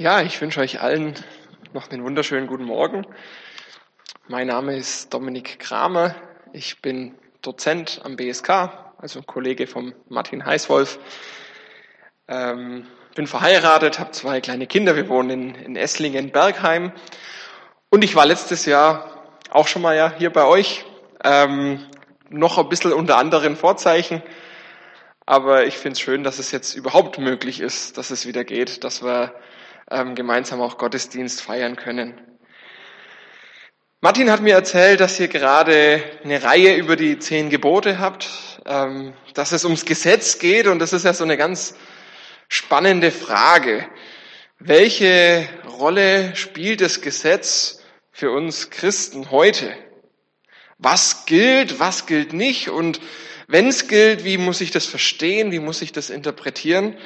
Ja, ich wünsche euch allen noch einen wunderschönen guten Morgen. Mein Name ist Dominik Kramer. Ich bin Dozent am BSK, also Kollege vom Martin Heißwolf. Ähm, bin verheiratet, habe zwei kleine Kinder. Wir wohnen in, in Esslingen, Bergheim. Und ich war letztes Jahr auch schon mal ja hier bei euch. Ähm, noch ein bisschen unter anderen Vorzeichen. Aber ich finde es schön, dass es jetzt überhaupt möglich ist, dass es wieder geht, dass wir ähm, gemeinsam auch Gottesdienst feiern können. Martin hat mir erzählt, dass ihr gerade eine Reihe über die zehn Gebote habt, ähm, dass es ums Gesetz geht und das ist ja so eine ganz spannende Frage. Welche Rolle spielt das Gesetz für uns Christen heute? Was gilt, was gilt nicht und wenn es gilt, wie muss ich das verstehen, wie muss ich das interpretieren?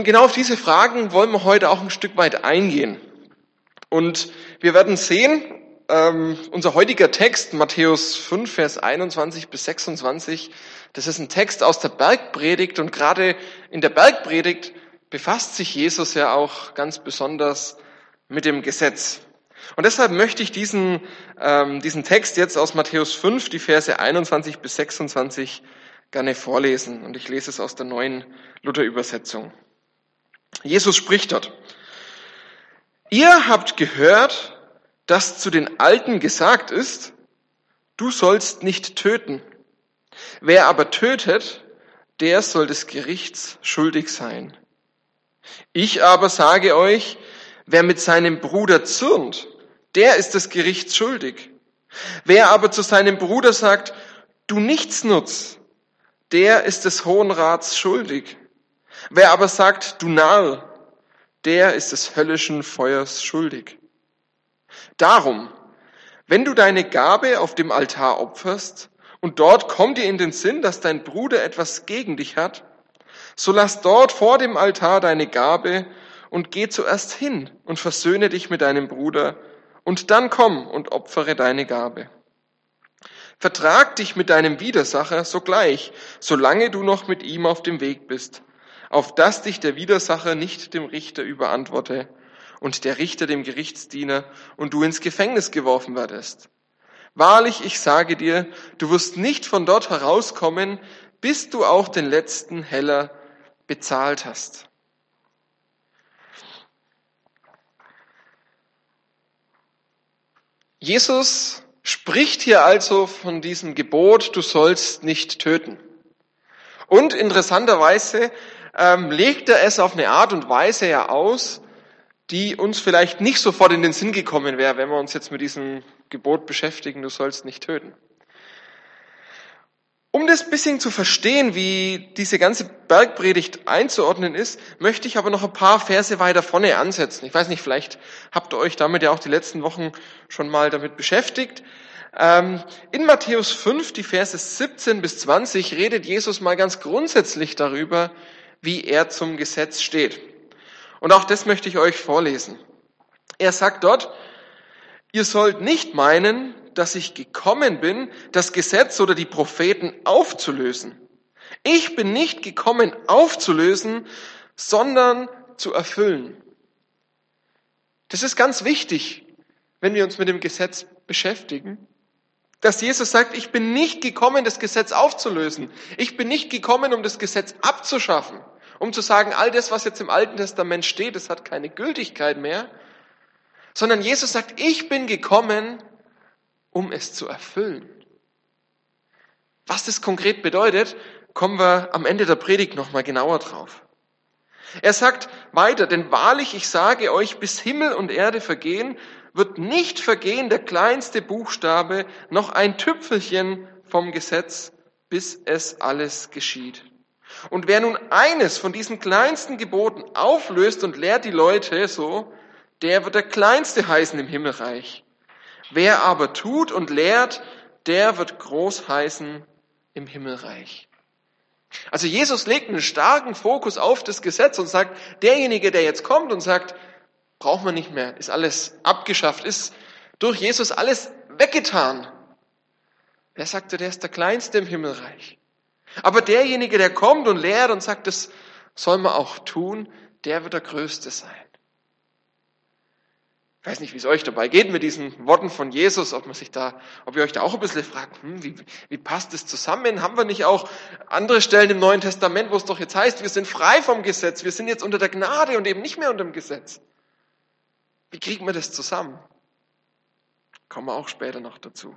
Und genau auf diese Fragen wollen wir heute auch ein Stück weit eingehen. Und wir werden sehen, ähm, unser heutiger Text, Matthäus 5, Vers 21 bis 26, das ist ein Text aus der Bergpredigt und gerade in der Bergpredigt befasst sich Jesus ja auch ganz besonders mit dem Gesetz. Und deshalb möchte ich diesen, ähm, diesen Text jetzt aus Matthäus 5, die Verse 21 bis 26 gerne vorlesen. Und ich lese es aus der neuen Luther-Übersetzung. Jesus spricht dort. Ihr habt gehört, dass zu den Alten gesagt ist, du sollst nicht töten. Wer aber tötet, der soll des Gerichts schuldig sein. Ich aber sage euch, wer mit seinem Bruder zürnt, der ist des Gerichts schuldig. Wer aber zu seinem Bruder sagt, du nichts nutz, der ist des Hohen Rats schuldig. Wer aber sagt, du Narr, der ist des höllischen Feuers schuldig. Darum, wenn du deine Gabe auf dem Altar opferst und dort kommt dir in den Sinn, dass dein Bruder etwas gegen dich hat, so lass dort vor dem Altar deine Gabe und geh zuerst hin und versöhne dich mit deinem Bruder und dann komm und opfere deine Gabe. Vertrag dich mit deinem Widersacher sogleich, solange du noch mit ihm auf dem Weg bist, auf dass dich der Widersacher nicht dem Richter überantworte und der Richter dem Gerichtsdiener und du ins Gefängnis geworfen werdest. Wahrlich, ich sage dir, du wirst nicht von dort herauskommen, bis du auch den letzten Heller bezahlt hast. Jesus spricht hier also von diesem Gebot, du sollst nicht töten. Und interessanterweise ähm, legt er es auf eine Art und Weise ja aus, die uns vielleicht nicht sofort in den Sinn gekommen wäre, wenn wir uns jetzt mit diesem Gebot beschäftigen, du sollst nicht töten. Um das bisschen zu verstehen, wie diese ganze Bergpredigt einzuordnen ist, möchte ich aber noch ein paar Verse weiter vorne ansetzen. Ich weiß nicht, vielleicht habt ihr euch damit ja auch die letzten Wochen schon mal damit beschäftigt. Ähm, in Matthäus 5, die Verse 17 bis 20, redet Jesus mal ganz grundsätzlich darüber, wie er zum Gesetz steht. Und auch das möchte ich euch vorlesen. Er sagt dort, ihr sollt nicht meinen, dass ich gekommen bin, das Gesetz oder die Propheten aufzulösen. Ich bin nicht gekommen aufzulösen, sondern zu erfüllen. Das ist ganz wichtig, wenn wir uns mit dem Gesetz beschäftigen, dass Jesus sagt, ich bin nicht gekommen, das Gesetz aufzulösen. Ich bin nicht gekommen, um das Gesetz abzuschaffen um zu sagen, all das, was jetzt im Alten Testament steht, das hat keine Gültigkeit mehr, sondern Jesus sagt, ich bin gekommen, um es zu erfüllen. Was das konkret bedeutet, kommen wir am Ende der Predigt nochmal genauer drauf. Er sagt weiter, denn wahrlich, ich sage euch, bis Himmel und Erde vergehen, wird nicht vergehen der kleinste Buchstabe, noch ein Tüpfelchen vom Gesetz, bis es alles geschieht. Und wer nun eines von diesen kleinsten Geboten auflöst und lehrt die Leute so, der wird der Kleinste heißen im Himmelreich. Wer aber tut und lehrt, der wird groß heißen im Himmelreich. Also Jesus legt einen starken Fokus auf das Gesetz und sagt, derjenige, der jetzt kommt und sagt, braucht man nicht mehr, ist alles abgeschafft, ist durch Jesus alles weggetan. Wer sagte, der ist der Kleinste im Himmelreich? Aber derjenige, der kommt und lehrt und sagt, das soll man auch tun, der wird der Größte sein. Ich weiß nicht, wie es euch dabei geht mit diesen Worten von Jesus, ob man sich da, ob ihr euch da auch ein bisschen fragt, hm, wie, wie passt das zusammen? Haben wir nicht auch andere Stellen im Neuen Testament, wo es doch jetzt heißt, wir sind frei vom Gesetz, wir sind jetzt unter der Gnade und eben nicht mehr unter dem Gesetz? Wie kriegen wir das zusammen? Kommen wir auch später noch dazu.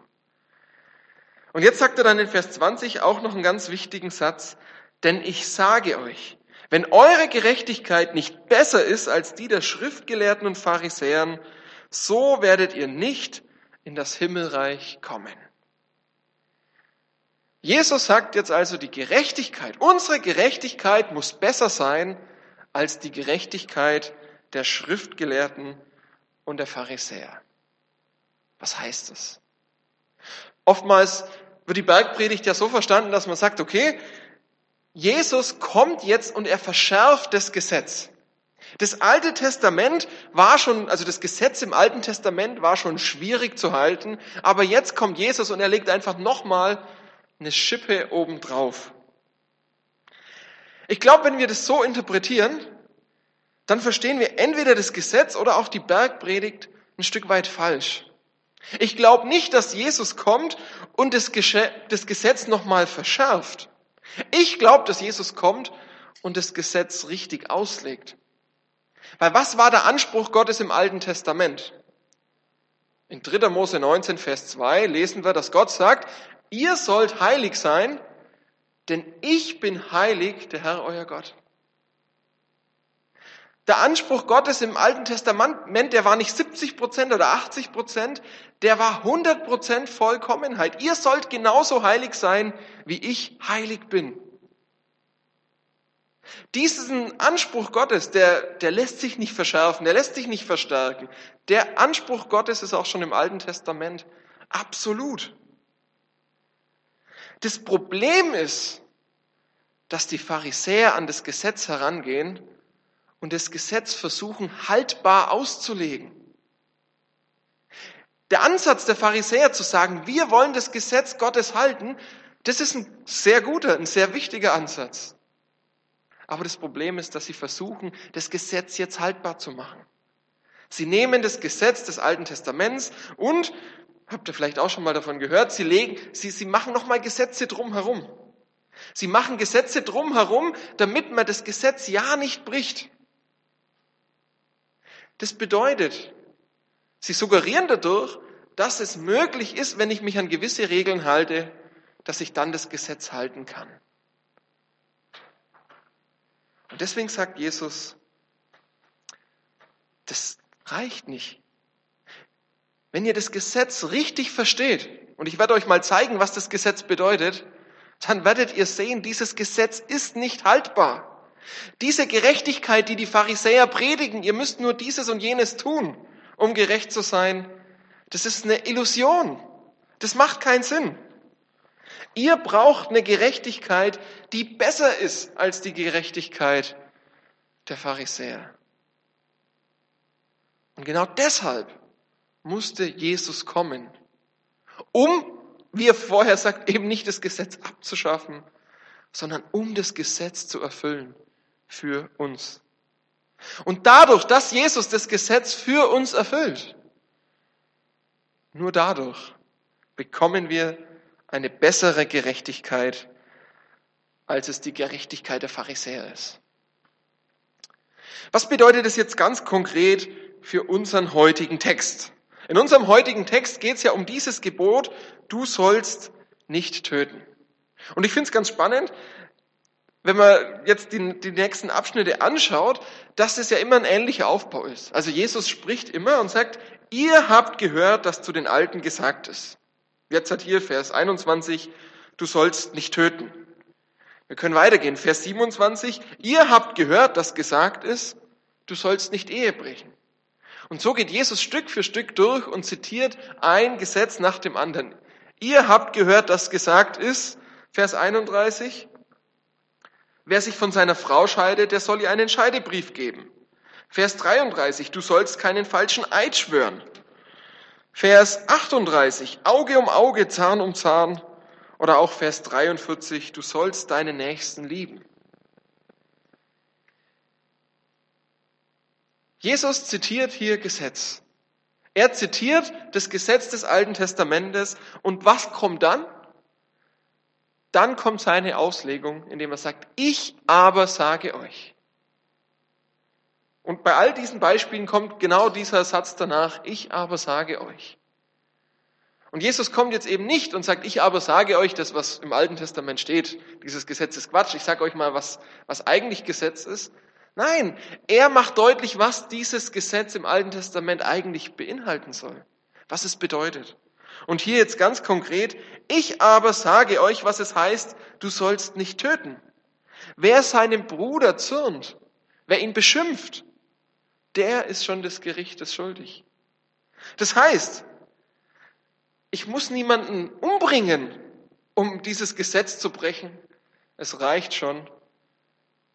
Und jetzt sagt er dann in Vers 20 auch noch einen ganz wichtigen Satz, denn ich sage euch, wenn eure Gerechtigkeit nicht besser ist als die der Schriftgelehrten und Pharisäern, so werdet ihr nicht in das Himmelreich kommen. Jesus sagt jetzt also, die Gerechtigkeit, unsere Gerechtigkeit muss besser sein als die Gerechtigkeit der Schriftgelehrten und der Pharisäer. Was heißt das? Oftmals wird die Bergpredigt ja so verstanden, dass man sagt, okay, Jesus kommt jetzt und er verschärft das Gesetz. Das Alte Testament war schon, also das Gesetz im Alten Testament war schon schwierig zu halten, aber jetzt kommt Jesus und er legt einfach nochmal eine Schippe obendrauf. Ich glaube, wenn wir das so interpretieren, dann verstehen wir entweder das Gesetz oder auch die Bergpredigt ein Stück weit falsch. Ich glaube nicht, dass Jesus kommt und das Gesetz nochmal verschärft. Ich glaube, dass Jesus kommt und das Gesetz richtig auslegt. Weil was war der Anspruch Gottes im Alten Testament? In 3. Mose 19, Vers 2 lesen wir, dass Gott sagt, ihr sollt heilig sein, denn ich bin heilig, der Herr euer Gott. Der Anspruch Gottes im Alten Testament, der war nicht 70 Prozent oder 80 Prozent, der war 100 Prozent Vollkommenheit. Ihr sollt genauso heilig sein, wie ich heilig bin. Diesen Anspruch Gottes, der, der lässt sich nicht verschärfen, der lässt sich nicht verstärken. Der Anspruch Gottes ist auch schon im Alten Testament absolut. Das Problem ist, dass die Pharisäer an das Gesetz herangehen und das Gesetz versuchen haltbar auszulegen. Der Ansatz der Pharisäer zu sagen, wir wollen das Gesetz Gottes halten, das ist ein sehr guter, ein sehr wichtiger Ansatz. Aber das Problem ist, dass sie versuchen, das Gesetz jetzt haltbar zu machen. Sie nehmen das Gesetz des Alten Testaments und, habt ihr vielleicht auch schon mal davon gehört, sie legen, sie, sie machen nochmal Gesetze drumherum. Sie machen Gesetze drumherum, damit man das Gesetz ja nicht bricht. Das bedeutet, sie suggerieren dadurch, dass es möglich ist, wenn ich mich an gewisse Regeln halte, dass ich dann das Gesetz halten kann. Und deswegen sagt Jesus, das reicht nicht. Wenn ihr das Gesetz richtig versteht, und ich werde euch mal zeigen, was das Gesetz bedeutet, dann werdet ihr sehen, dieses Gesetz ist nicht haltbar. Diese Gerechtigkeit, die die Pharisäer predigen, ihr müsst nur dieses und jenes tun, um gerecht zu sein, das ist eine Illusion. Das macht keinen Sinn. Ihr braucht eine Gerechtigkeit, die besser ist als die Gerechtigkeit der Pharisäer. Und genau deshalb musste Jesus kommen, um, wie er vorher sagt, eben nicht das Gesetz abzuschaffen, sondern um das Gesetz zu erfüllen für uns. Und dadurch, dass Jesus das Gesetz für uns erfüllt, nur dadurch bekommen wir eine bessere Gerechtigkeit, als es die Gerechtigkeit der Pharisäer ist. Was bedeutet es jetzt ganz konkret für unseren heutigen Text? In unserem heutigen Text geht es ja um dieses Gebot, du sollst nicht töten. Und ich finde es ganz spannend, wenn man jetzt die, die nächsten Abschnitte anschaut, dass es ja immer ein ähnlicher Aufbau ist. Also Jesus spricht immer und sagt, ihr habt gehört, dass zu den Alten gesagt ist. Jetzt hat hier Vers 21, du sollst nicht töten. Wir können weitergehen. Vers 27, ihr habt gehört, dass gesagt ist, du sollst nicht Ehe brechen. Und so geht Jesus Stück für Stück durch und zitiert ein Gesetz nach dem anderen. Ihr habt gehört, dass gesagt ist, Vers 31, Wer sich von seiner Frau scheidet, der soll ihr einen Scheidebrief geben. Vers 33, du sollst keinen falschen Eid schwören. Vers 38, Auge um Auge, Zahn um Zahn. Oder auch Vers 43, du sollst deinen Nächsten lieben. Jesus zitiert hier Gesetz. Er zitiert das Gesetz des Alten Testamentes und was kommt dann? Dann kommt seine Auslegung, indem er sagt, ich aber sage euch. Und bei all diesen Beispielen kommt genau dieser Satz danach, ich aber sage euch. Und Jesus kommt jetzt eben nicht und sagt, ich aber sage euch das, was im Alten Testament steht, dieses Gesetz ist Quatsch, ich sage euch mal, was, was eigentlich Gesetz ist. Nein, er macht deutlich, was dieses Gesetz im Alten Testament eigentlich beinhalten soll, was es bedeutet. Und hier jetzt ganz konkret, ich aber sage euch, was es heißt, du sollst nicht töten. Wer seinem Bruder zürnt, wer ihn beschimpft, der ist schon des Gerichtes schuldig. Das heißt, ich muss niemanden umbringen, um dieses Gesetz zu brechen. Es reicht schon,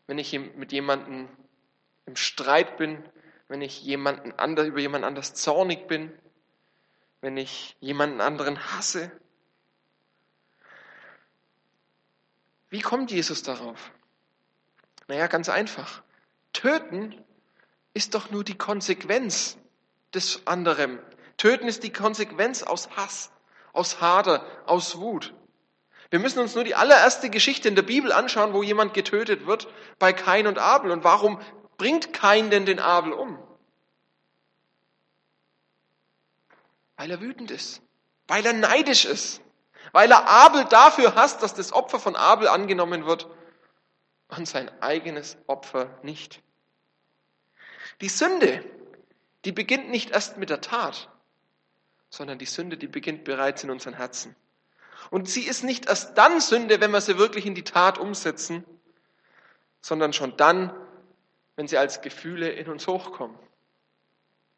wenn ich mit jemandem im Streit bin, wenn ich jemanden über jemand anders zornig bin, wenn ich jemanden anderen hasse. Wie kommt Jesus darauf? Naja, ganz einfach. Töten ist doch nur die Konsequenz des anderen. Töten ist die Konsequenz aus Hass, aus Hader, aus Wut. Wir müssen uns nur die allererste Geschichte in der Bibel anschauen, wo jemand getötet wird bei Kain und Abel. Und warum bringt Kain denn den Abel um? Weil er wütend ist, weil er neidisch ist, weil er Abel dafür hasst, dass das Opfer von Abel angenommen wird und sein eigenes Opfer nicht. Die Sünde, die beginnt nicht erst mit der Tat, sondern die Sünde, die beginnt bereits in unseren Herzen. Und sie ist nicht erst dann Sünde, wenn wir sie wirklich in die Tat umsetzen, sondern schon dann, wenn sie als Gefühle in uns hochkommen.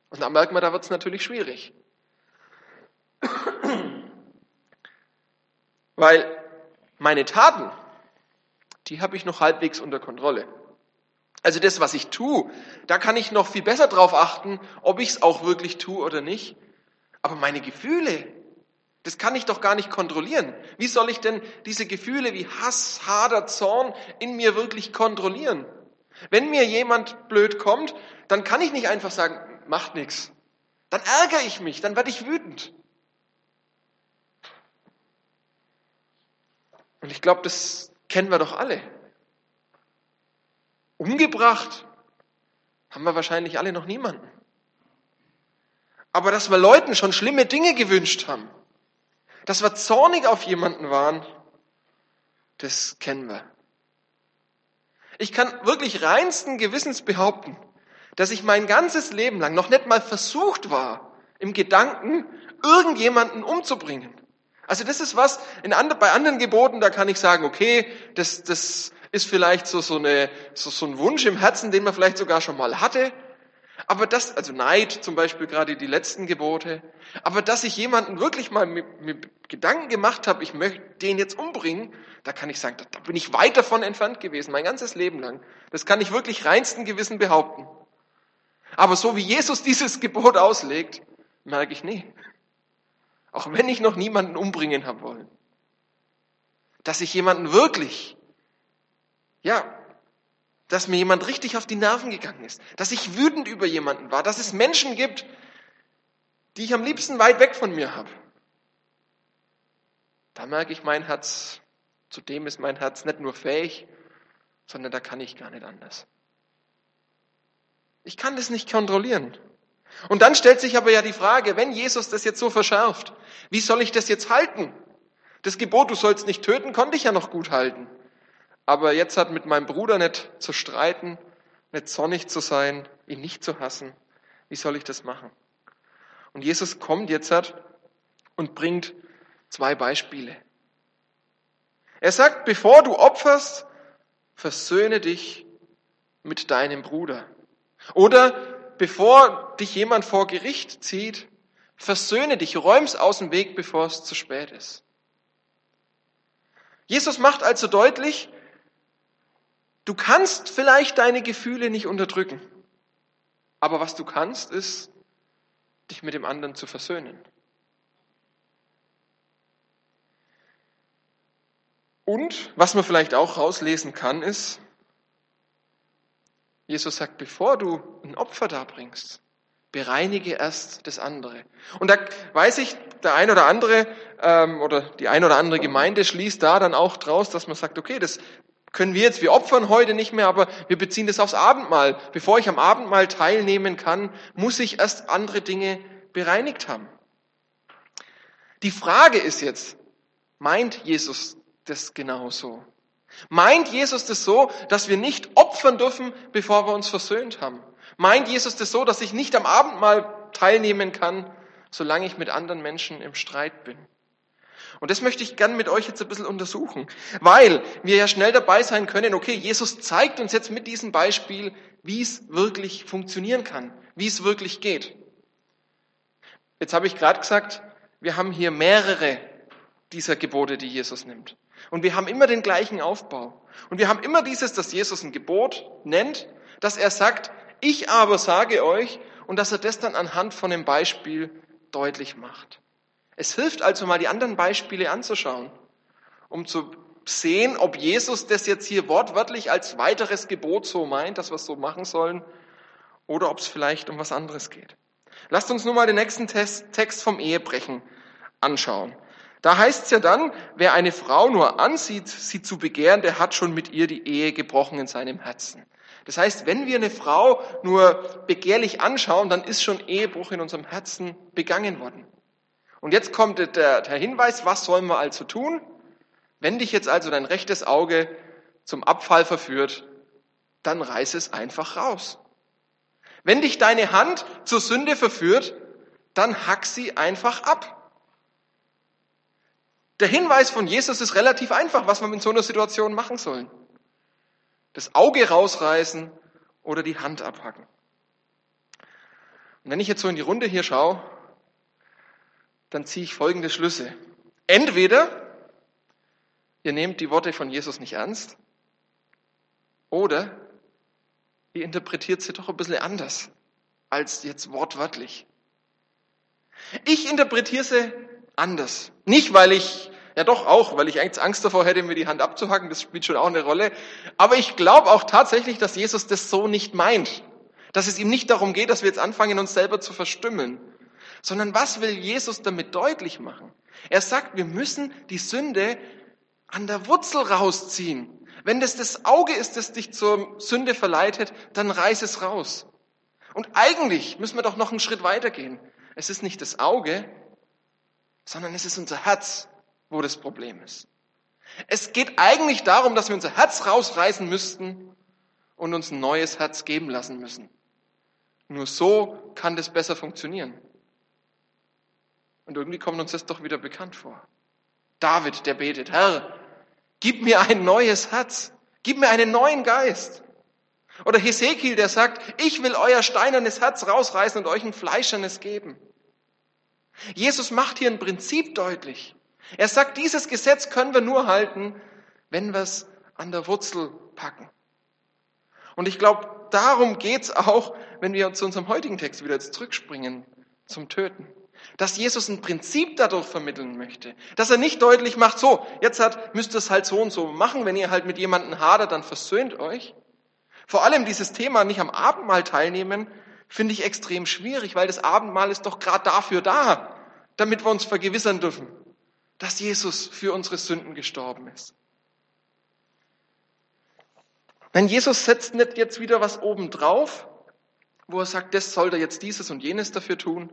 Und da merkt man, da wird es natürlich schwierig. Weil meine Taten, die habe ich noch halbwegs unter Kontrolle. Also das, was ich tue, da kann ich noch viel besser drauf achten, ob ich es auch wirklich tue oder nicht. Aber meine Gefühle, das kann ich doch gar nicht kontrollieren. Wie soll ich denn diese Gefühle wie Hass, Hader, Zorn in mir wirklich kontrollieren? Wenn mir jemand blöd kommt, dann kann ich nicht einfach sagen, macht nichts. Dann ärgere ich mich, dann werde ich wütend. Und ich glaube, das kennen wir doch alle. Umgebracht haben wir wahrscheinlich alle noch niemanden. Aber dass wir Leuten schon schlimme Dinge gewünscht haben, dass wir zornig auf jemanden waren, das kennen wir. Ich kann wirklich reinsten Gewissens behaupten, dass ich mein ganzes Leben lang noch nicht mal versucht war, im Gedanken irgendjemanden umzubringen. Also das ist was, in, bei anderen Geboten, da kann ich sagen, okay, das, das ist vielleicht so, so, eine, so, so ein Wunsch im Herzen, den man vielleicht sogar schon mal hatte. Aber das, also Neid zum Beispiel gerade die letzten Gebote, aber dass ich jemanden wirklich mal mit, mit Gedanken gemacht habe, ich möchte den jetzt umbringen, da kann ich sagen, da, da bin ich weit davon entfernt gewesen, mein ganzes Leben lang. Das kann ich wirklich reinsten Gewissen behaupten. Aber so wie Jesus dieses Gebot auslegt, merke ich, nee. Auch wenn ich noch niemanden umbringen habe wollen. Dass ich jemanden wirklich ja, dass mir jemand richtig auf die Nerven gegangen ist, dass ich wütend über jemanden war, dass es Menschen gibt, die ich am liebsten weit weg von mir habe. Da merke ich, mein Herz, zu dem ist mein Herz nicht nur fähig, sondern da kann ich gar nicht anders. Ich kann das nicht kontrollieren. Und dann stellt sich aber ja die Frage, wenn Jesus das jetzt so verschärft, wie soll ich das jetzt halten? Das Gebot, du sollst nicht töten, konnte ich ja noch gut halten. Aber jetzt hat mit meinem Bruder nicht zu streiten, nicht zornig zu sein, ihn nicht zu hassen. Wie soll ich das machen? Und Jesus kommt jetzt hat und bringt zwei Beispiele. Er sagt, bevor du opferst, versöhne dich mit deinem Bruder. Oder bevor dich jemand vor Gericht zieht, versöhne dich, räum's aus dem Weg, bevor es zu spät ist. Jesus macht also deutlich, Du kannst vielleicht deine Gefühle nicht unterdrücken. Aber was du kannst, ist, dich mit dem anderen zu versöhnen. Und was man vielleicht auch rauslesen kann, ist, Jesus sagt, bevor du ein Opfer darbringst, bereinige erst das andere. Und da weiß ich, der ein oder andere ähm, oder die ein oder andere Gemeinde schließt da dann auch draus, dass man sagt, okay, das können wir jetzt, wir opfern heute nicht mehr, aber wir beziehen das aufs Abendmahl. Bevor ich am Abendmahl teilnehmen kann, muss ich erst andere Dinge bereinigt haben. Die Frage ist jetzt, meint Jesus das genauso? Meint Jesus das so, dass wir nicht opfern dürfen, bevor wir uns versöhnt haben? Meint Jesus das so, dass ich nicht am Abendmahl teilnehmen kann, solange ich mit anderen Menschen im Streit bin? Und das möchte ich gern mit euch jetzt ein bisschen untersuchen, weil wir ja schnell dabei sein können, okay, Jesus zeigt uns jetzt mit diesem Beispiel, wie es wirklich funktionieren kann, wie es wirklich geht. Jetzt habe ich gerade gesagt, wir haben hier mehrere dieser Gebote, die Jesus nimmt. Und wir haben immer den gleichen Aufbau. Und wir haben immer dieses, dass Jesus ein Gebot nennt, dass er sagt, ich aber sage euch, und dass er das dann anhand von dem Beispiel deutlich macht. Es hilft also mal die anderen Beispiele anzuschauen, um zu sehen, ob Jesus das jetzt hier wortwörtlich als weiteres Gebot so meint, dass wir es so machen sollen, oder ob es vielleicht um was anderes geht. Lasst uns nun mal den nächsten Text vom Ehebrechen anschauen. Da heißt es ja dann, wer eine Frau nur ansieht, sie zu begehren, der hat schon mit ihr die Ehe gebrochen in seinem Herzen. Das heißt, wenn wir eine Frau nur begehrlich anschauen, dann ist schon Ehebruch in unserem Herzen begangen worden. Und jetzt kommt der, der Hinweis, was sollen wir also tun? Wenn dich jetzt also dein rechtes Auge zum Abfall verführt, dann reiß es einfach raus. Wenn dich deine Hand zur Sünde verführt, dann hack sie einfach ab. Der Hinweis von Jesus ist relativ einfach, was wir in so einer Situation machen sollen. Das Auge rausreißen oder die Hand abhacken. Und wenn ich jetzt so in die Runde hier schaue, dann ziehe ich folgende Schlüsse. Entweder ihr nehmt die Worte von Jesus nicht ernst oder ihr interpretiert sie doch ein bisschen anders als jetzt wortwörtlich. Ich interpretiere sie anders. Nicht, weil ich, ja doch auch, weil ich eigentlich Angst davor hätte, mir die Hand abzuhacken, das spielt schon auch eine Rolle. Aber ich glaube auch tatsächlich, dass Jesus das so nicht meint. Dass es ihm nicht darum geht, dass wir jetzt anfangen, uns selber zu verstümmeln. Sondern was will Jesus damit deutlich machen? Er sagt, wir müssen die Sünde an der Wurzel rausziehen. Wenn das das Auge ist, das dich zur Sünde verleitet, dann reiß es raus. Und eigentlich müssen wir doch noch einen Schritt weitergehen. Es ist nicht das Auge, sondern es ist unser Herz, wo das Problem ist. Es geht eigentlich darum, dass wir unser Herz rausreißen müssten und uns ein neues Herz geben lassen müssen. Nur so kann das besser funktionieren. Und irgendwie kommt uns das doch wieder bekannt vor. David, der betet, Herr, gib mir ein neues Herz, gib mir einen neuen Geist. Oder Hesekiel, der sagt, ich will euer steinernes Herz rausreißen und euch ein fleischernes geben. Jesus macht hier ein Prinzip deutlich. Er sagt, dieses Gesetz können wir nur halten, wenn wir es an der Wurzel packen. Und ich glaube, darum geht's auch, wenn wir zu unserem heutigen Text wieder jetzt zurückspringen, zum Töten. Dass Jesus ein Prinzip dadurch vermitteln möchte. Dass er nicht deutlich macht, so, jetzt hat, müsst ihr es halt so und so machen, wenn ihr halt mit jemandem hadert, dann versöhnt euch. Vor allem dieses Thema nicht am Abendmahl teilnehmen, finde ich extrem schwierig, weil das Abendmahl ist doch gerade dafür da, damit wir uns vergewissern dürfen, dass Jesus für unsere Sünden gestorben ist. Denn Jesus setzt nicht jetzt wieder was oben drauf, wo er sagt, das soll er jetzt dieses und jenes dafür tun,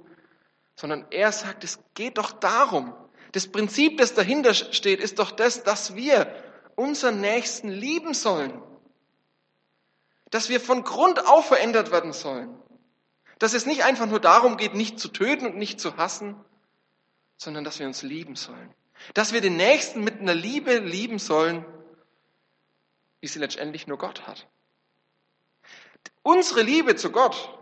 sondern er sagt, es geht doch darum, das Prinzip, das dahinter steht, ist doch das, dass wir unseren Nächsten lieben sollen. Dass wir von Grund auf verändert werden sollen. Dass es nicht einfach nur darum geht, nicht zu töten und nicht zu hassen, sondern dass wir uns lieben sollen. Dass wir den Nächsten mit einer Liebe lieben sollen, wie sie letztendlich nur Gott hat. Unsere Liebe zu Gott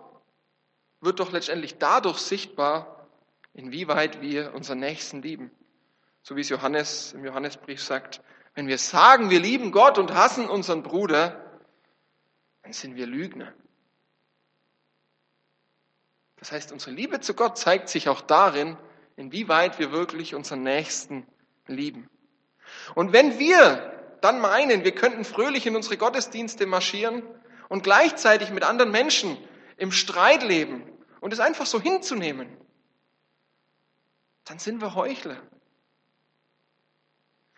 wird doch letztendlich dadurch sichtbar, inwieweit wir unseren Nächsten lieben. So wie es Johannes im Johannesbrief sagt, wenn wir sagen, wir lieben Gott und hassen unseren Bruder, dann sind wir Lügner. Das heißt, unsere Liebe zu Gott zeigt sich auch darin, inwieweit wir wirklich unseren Nächsten lieben. Und wenn wir dann meinen, wir könnten fröhlich in unsere Gottesdienste marschieren und gleichzeitig mit anderen Menschen im Streit leben und es einfach so hinzunehmen, dann sind wir Heuchler.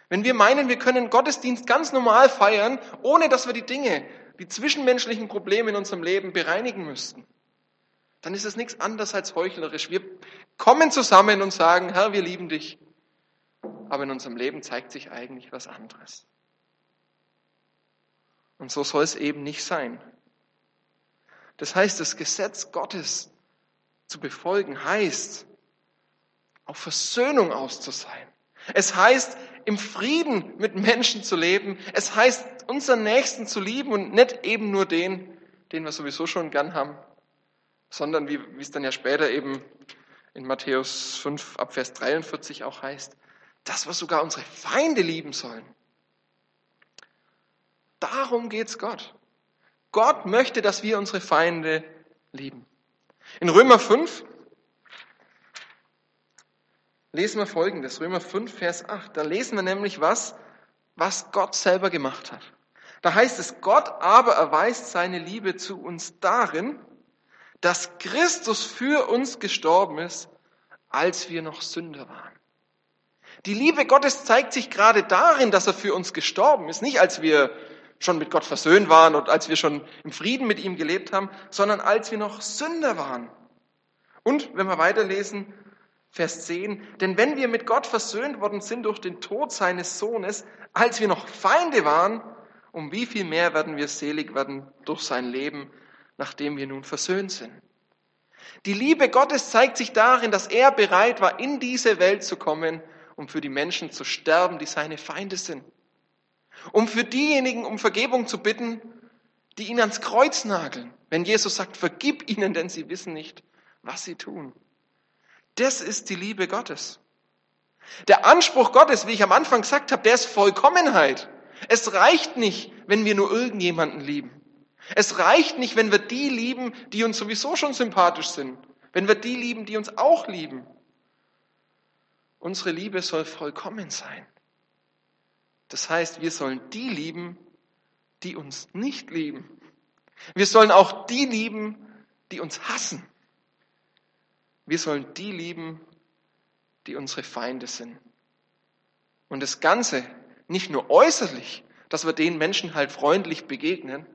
Wenn wir meinen, wir können Gottesdienst ganz normal feiern, ohne dass wir die Dinge, die zwischenmenschlichen Probleme in unserem Leben bereinigen müssten, dann ist es nichts anderes als heuchlerisch. Wir kommen zusammen und sagen, Herr, wir lieben dich. Aber in unserem Leben zeigt sich eigentlich was anderes. Und so soll es eben nicht sein. Das heißt, das Gesetz Gottes zu befolgen heißt, auf Versöhnung aus zu sein. Es heißt, im Frieden mit Menschen zu leben. Es heißt, unseren Nächsten zu lieben und nicht eben nur den, den wir sowieso schon gern haben, sondern wie, wie es dann ja später eben in Matthäus 5 ab Vers 43 auch heißt, dass wir sogar unsere Feinde lieben sollen. Darum geht's Gott. Gott möchte, dass wir unsere Feinde lieben. In Römer 5 lesen wir Folgendes. Römer 5, Vers 8. Da lesen wir nämlich was, was Gott selber gemacht hat. Da heißt es, Gott aber erweist seine Liebe zu uns darin, dass Christus für uns gestorben ist, als wir noch Sünder waren. Die Liebe Gottes zeigt sich gerade darin, dass er für uns gestorben ist, nicht als wir schon mit Gott versöhnt waren und als wir schon im Frieden mit ihm gelebt haben, sondern als wir noch Sünder waren. Und wenn wir weiterlesen, Vers 10, denn wenn wir mit Gott versöhnt worden sind durch den Tod seines Sohnes, als wir noch Feinde waren, um wie viel mehr werden wir selig werden durch sein Leben, nachdem wir nun versöhnt sind. Die Liebe Gottes zeigt sich darin, dass er bereit war, in diese Welt zu kommen, um für die Menschen zu sterben, die seine Feinde sind. Um für diejenigen um Vergebung zu bitten, die ihn ans Kreuz nageln. Wenn Jesus sagt, vergib ihnen, denn sie wissen nicht, was sie tun. Das ist die Liebe Gottes. Der Anspruch Gottes, wie ich am Anfang gesagt habe, der ist Vollkommenheit. Es reicht nicht, wenn wir nur irgendjemanden lieben. Es reicht nicht, wenn wir die lieben, die uns sowieso schon sympathisch sind. Wenn wir die lieben, die uns auch lieben. Unsere Liebe soll vollkommen sein. Das heißt, wir sollen die lieben, die uns nicht lieben. Wir sollen auch die lieben, die uns hassen. Wir sollen die lieben, die unsere Feinde sind. Und das Ganze nicht nur äußerlich, dass wir den Menschen halt freundlich begegnen,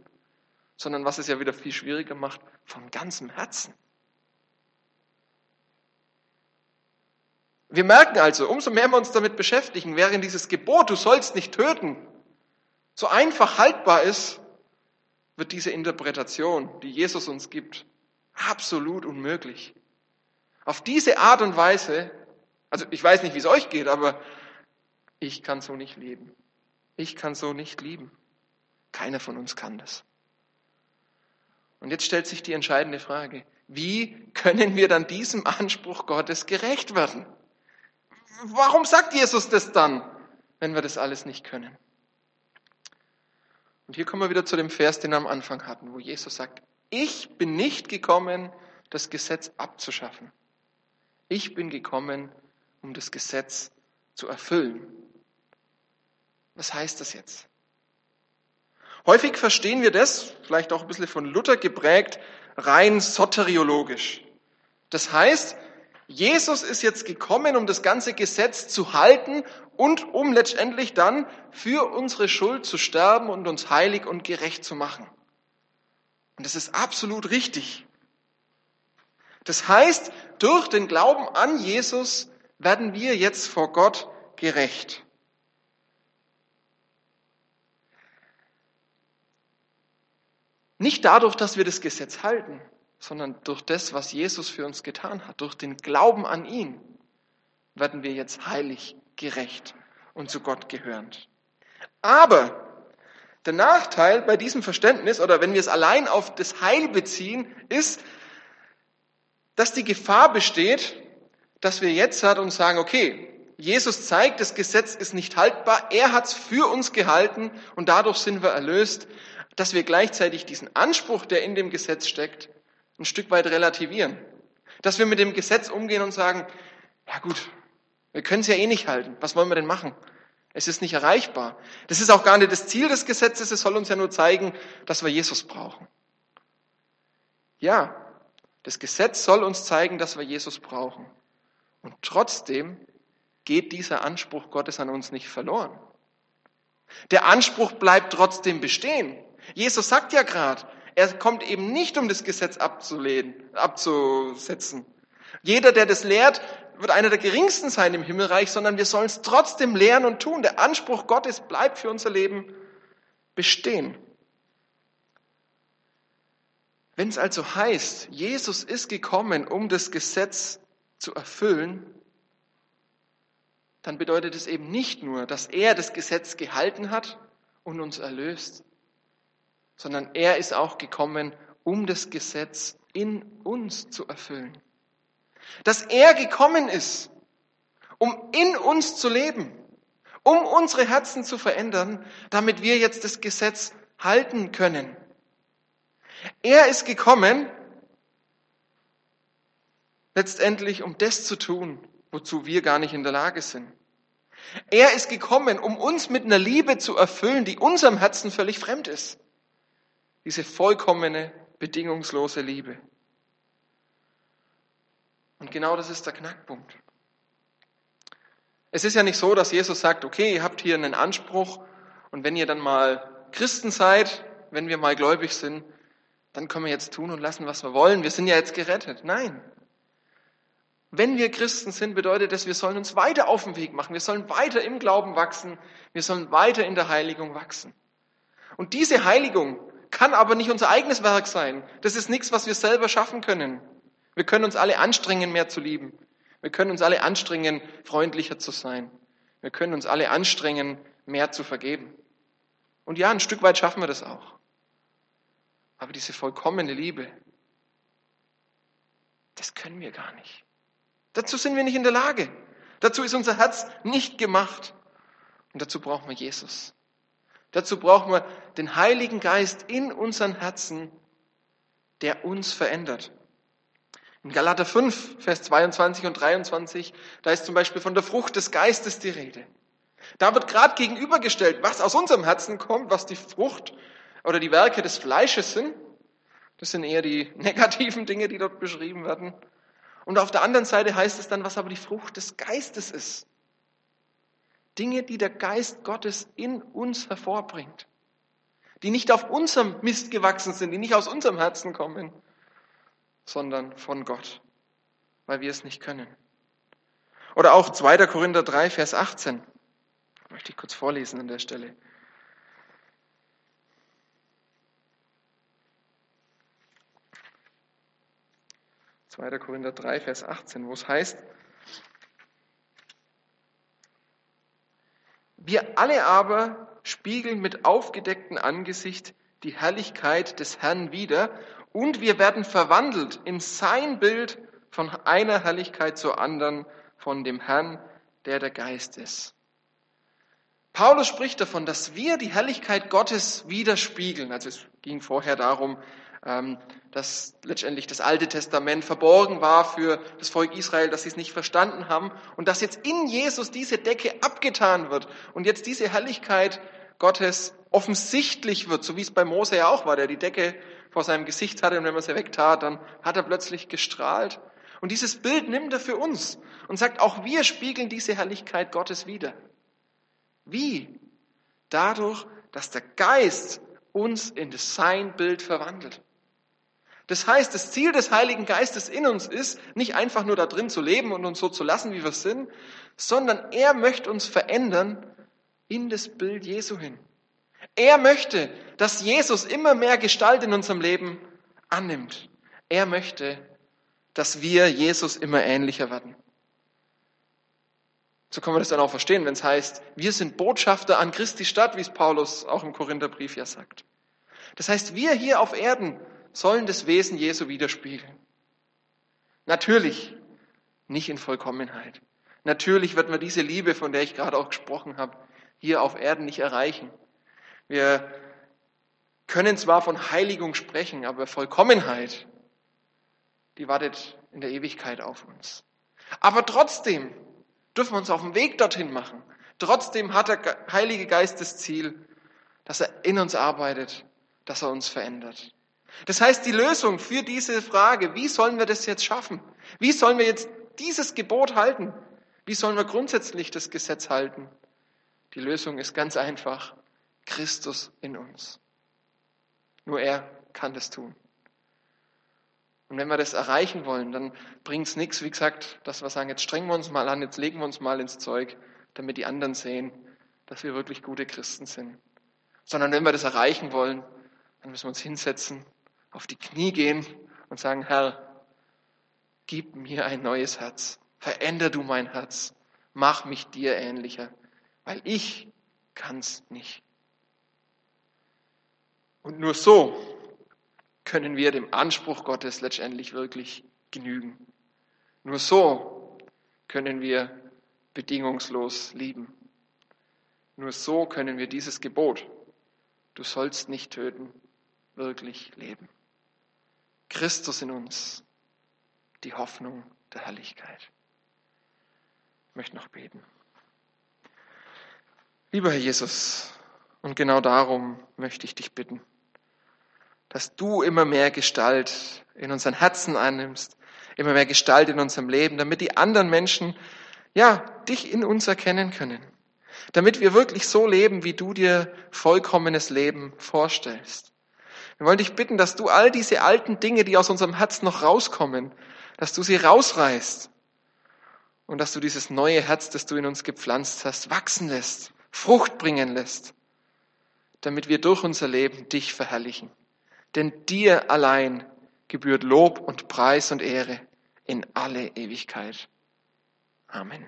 sondern was es ja wieder viel schwieriger macht, von ganzem Herzen. Wir merken also, umso mehr wir uns damit beschäftigen, während dieses Gebot, du sollst nicht töten, so einfach haltbar ist, wird diese Interpretation, die Jesus uns gibt, absolut unmöglich. Auf diese Art und Weise, also ich weiß nicht, wie es euch geht, aber ich kann so nicht leben. Ich kann so nicht lieben. Keiner von uns kann das. Und jetzt stellt sich die entscheidende Frage, wie können wir dann diesem Anspruch Gottes gerecht werden? Warum sagt Jesus das dann, wenn wir das alles nicht können? Und hier kommen wir wieder zu dem Vers, den wir am Anfang hatten, wo Jesus sagt, ich bin nicht gekommen, das Gesetz abzuschaffen. Ich bin gekommen, um das Gesetz zu erfüllen. Was heißt das jetzt? Häufig verstehen wir das, vielleicht auch ein bisschen von Luther geprägt, rein soteriologisch. Das heißt, Jesus ist jetzt gekommen, um das ganze Gesetz zu halten und um letztendlich dann für unsere Schuld zu sterben und uns heilig und gerecht zu machen. Und das ist absolut richtig. Das heißt, durch den Glauben an Jesus werden wir jetzt vor Gott gerecht. Nicht dadurch, dass wir das Gesetz halten, sondern durch das, was Jesus für uns getan hat, durch den Glauben an ihn, werden wir jetzt heilig, gerecht und zu Gott gehörend. Aber der Nachteil bei diesem Verständnis, oder wenn wir es allein auf das Heil beziehen, ist, dass die Gefahr besteht, dass wir jetzt hat und sagen, okay, Jesus zeigt, das Gesetz ist nicht haltbar, er hat es für uns gehalten und dadurch sind wir erlöst dass wir gleichzeitig diesen Anspruch, der in dem Gesetz steckt, ein Stück weit relativieren. Dass wir mit dem Gesetz umgehen und sagen, ja gut, wir können es ja eh nicht halten. Was wollen wir denn machen? Es ist nicht erreichbar. Das ist auch gar nicht das Ziel des Gesetzes. Es soll uns ja nur zeigen, dass wir Jesus brauchen. Ja, das Gesetz soll uns zeigen, dass wir Jesus brauchen. Und trotzdem geht dieser Anspruch Gottes an uns nicht verloren. Der Anspruch bleibt trotzdem bestehen. Jesus sagt ja gerade, er kommt eben nicht, um das Gesetz abzulehnen, abzusetzen. Jeder, der das lehrt, wird einer der geringsten sein im Himmelreich, sondern wir sollen es trotzdem lehren und tun. Der Anspruch Gottes bleibt für unser Leben bestehen. Wenn es also heißt, Jesus ist gekommen, um das Gesetz zu erfüllen, dann bedeutet es eben nicht nur, dass er das Gesetz gehalten hat und uns erlöst, sondern er ist auch gekommen, um das Gesetz in uns zu erfüllen. Dass er gekommen ist, um in uns zu leben, um unsere Herzen zu verändern, damit wir jetzt das Gesetz halten können. Er ist gekommen, letztendlich, um das zu tun, wozu wir gar nicht in der Lage sind. Er ist gekommen, um uns mit einer Liebe zu erfüllen, die unserem Herzen völlig fremd ist. Diese vollkommene, bedingungslose Liebe. Und genau das ist der Knackpunkt. Es ist ja nicht so, dass Jesus sagt, okay, ihr habt hier einen Anspruch und wenn ihr dann mal Christen seid, wenn wir mal gläubig sind, dann können wir jetzt tun und lassen, was wir wollen. Wir sind ja jetzt gerettet. Nein. Wenn wir Christen sind, bedeutet das, wir sollen uns weiter auf den Weg machen. Wir sollen weiter im Glauben wachsen. Wir sollen weiter in der Heiligung wachsen. Und diese Heiligung kann aber nicht unser eigenes Werk sein. Das ist nichts, was wir selber schaffen können. Wir können uns alle anstrengen, mehr zu lieben. Wir können uns alle anstrengen, freundlicher zu sein. Wir können uns alle anstrengen, mehr zu vergeben. Und ja, ein Stück weit schaffen wir das auch. Aber diese vollkommene Liebe, das können wir gar nicht. Dazu sind wir nicht in der Lage. Dazu ist unser Herz nicht gemacht. Und dazu brauchen wir Jesus. Dazu brauchen wir den Heiligen Geist in unseren Herzen, der uns verändert. In Galater 5, Vers 22 und 23, da ist zum Beispiel von der Frucht des Geistes die Rede. Da wird gerade gegenübergestellt, was aus unserem Herzen kommt, was die Frucht oder die Werke des Fleisches sind. Das sind eher die negativen Dinge, die dort beschrieben werden. Und auf der anderen Seite heißt es dann, was aber die Frucht des Geistes ist. Dinge, die der Geist Gottes in uns hervorbringt. Die nicht auf unserem Mist gewachsen sind, die nicht aus unserem Herzen kommen, sondern von Gott, weil wir es nicht können. Oder auch 2. Korinther 3, Vers 18. möchte ich kurz vorlesen an der Stelle. 2. Korinther 3, Vers 18, wo es heißt, wir alle aber spiegeln mit aufgedecktem Angesicht die Herrlichkeit des Herrn wider und wir werden verwandelt in sein Bild von einer Herrlichkeit zur anderen von dem Herrn, der der Geist ist. Paulus spricht davon, dass wir die Herrlichkeit Gottes widerspiegeln. Also es ging vorher darum, dass letztendlich das Alte Testament verborgen war für das Volk Israel, dass sie es nicht verstanden haben und dass jetzt in Jesus diese Decke abgetan wird und jetzt diese Herrlichkeit Gottes offensichtlich wird, so wie es bei Mose ja auch war, der die Decke vor seinem Gesicht hatte und wenn man sie wegtat, dann hat er plötzlich gestrahlt. Und dieses Bild nimmt er für uns und sagt, auch wir spiegeln diese Herrlichkeit Gottes wieder. Wie? Dadurch, dass der Geist uns in sein Bild verwandelt. Das heißt, das Ziel des Heiligen Geistes in uns ist, nicht einfach nur da drin zu leben und uns so zu lassen, wie wir sind, sondern er möchte uns verändern in das Bild Jesu hin. Er möchte, dass Jesus immer mehr Gestalt in unserem Leben annimmt. Er möchte, dass wir Jesus immer ähnlicher werden. So kann man das dann auch verstehen, wenn es heißt, wir sind Botschafter an Christi Stadt, wie es Paulus auch im Korintherbrief ja sagt. Das heißt, wir hier auf Erden sollen das Wesen Jesu widerspiegeln. Natürlich nicht in Vollkommenheit. Natürlich wird man diese Liebe, von der ich gerade auch gesprochen habe, hier auf Erden nicht erreichen. Wir können zwar von Heiligung sprechen, aber Vollkommenheit, die wartet in der Ewigkeit auf uns. Aber trotzdem dürfen wir uns auf den Weg dorthin machen. Trotzdem hat der Heilige Geist das Ziel, dass er in uns arbeitet, dass er uns verändert. Das heißt, die Lösung für diese Frage, wie sollen wir das jetzt schaffen? Wie sollen wir jetzt dieses Gebot halten? Wie sollen wir grundsätzlich das Gesetz halten? Die Lösung ist ganz einfach. Christus in uns. Nur er kann das tun. Und wenn wir das erreichen wollen, dann bringt es nichts, wie gesagt, dass wir sagen, jetzt strengen wir uns mal an, jetzt legen wir uns mal ins Zeug, damit die anderen sehen, dass wir wirklich gute Christen sind. Sondern wenn wir das erreichen wollen, dann müssen wir uns hinsetzen, auf die Knie gehen und sagen, Herr, gib mir ein neues Herz. Veränder du mein Herz. Mach mich dir ähnlicher, weil ich kann's nicht. Und nur so können wir dem Anspruch Gottes letztendlich wirklich genügen. Nur so können wir bedingungslos lieben. Nur so können wir dieses Gebot, du sollst nicht töten, wirklich leben. Christus in uns, die Hoffnung der Herrlichkeit. Ich möchte noch beten. Lieber Herr Jesus, und genau darum möchte ich dich bitten dass du immer mehr Gestalt in unseren Herzen annimmst, immer mehr Gestalt in unserem Leben, damit die anderen Menschen, ja, dich in uns erkennen können. Damit wir wirklich so leben, wie du dir vollkommenes Leben vorstellst. Wir wollen dich bitten, dass du all diese alten Dinge, die aus unserem Herz noch rauskommen, dass du sie rausreißt und dass du dieses neue Herz, das du in uns gepflanzt hast, wachsen lässt, Frucht bringen lässt, damit wir durch unser Leben dich verherrlichen. Denn dir allein gebührt Lob und Preis und Ehre in alle Ewigkeit. Amen.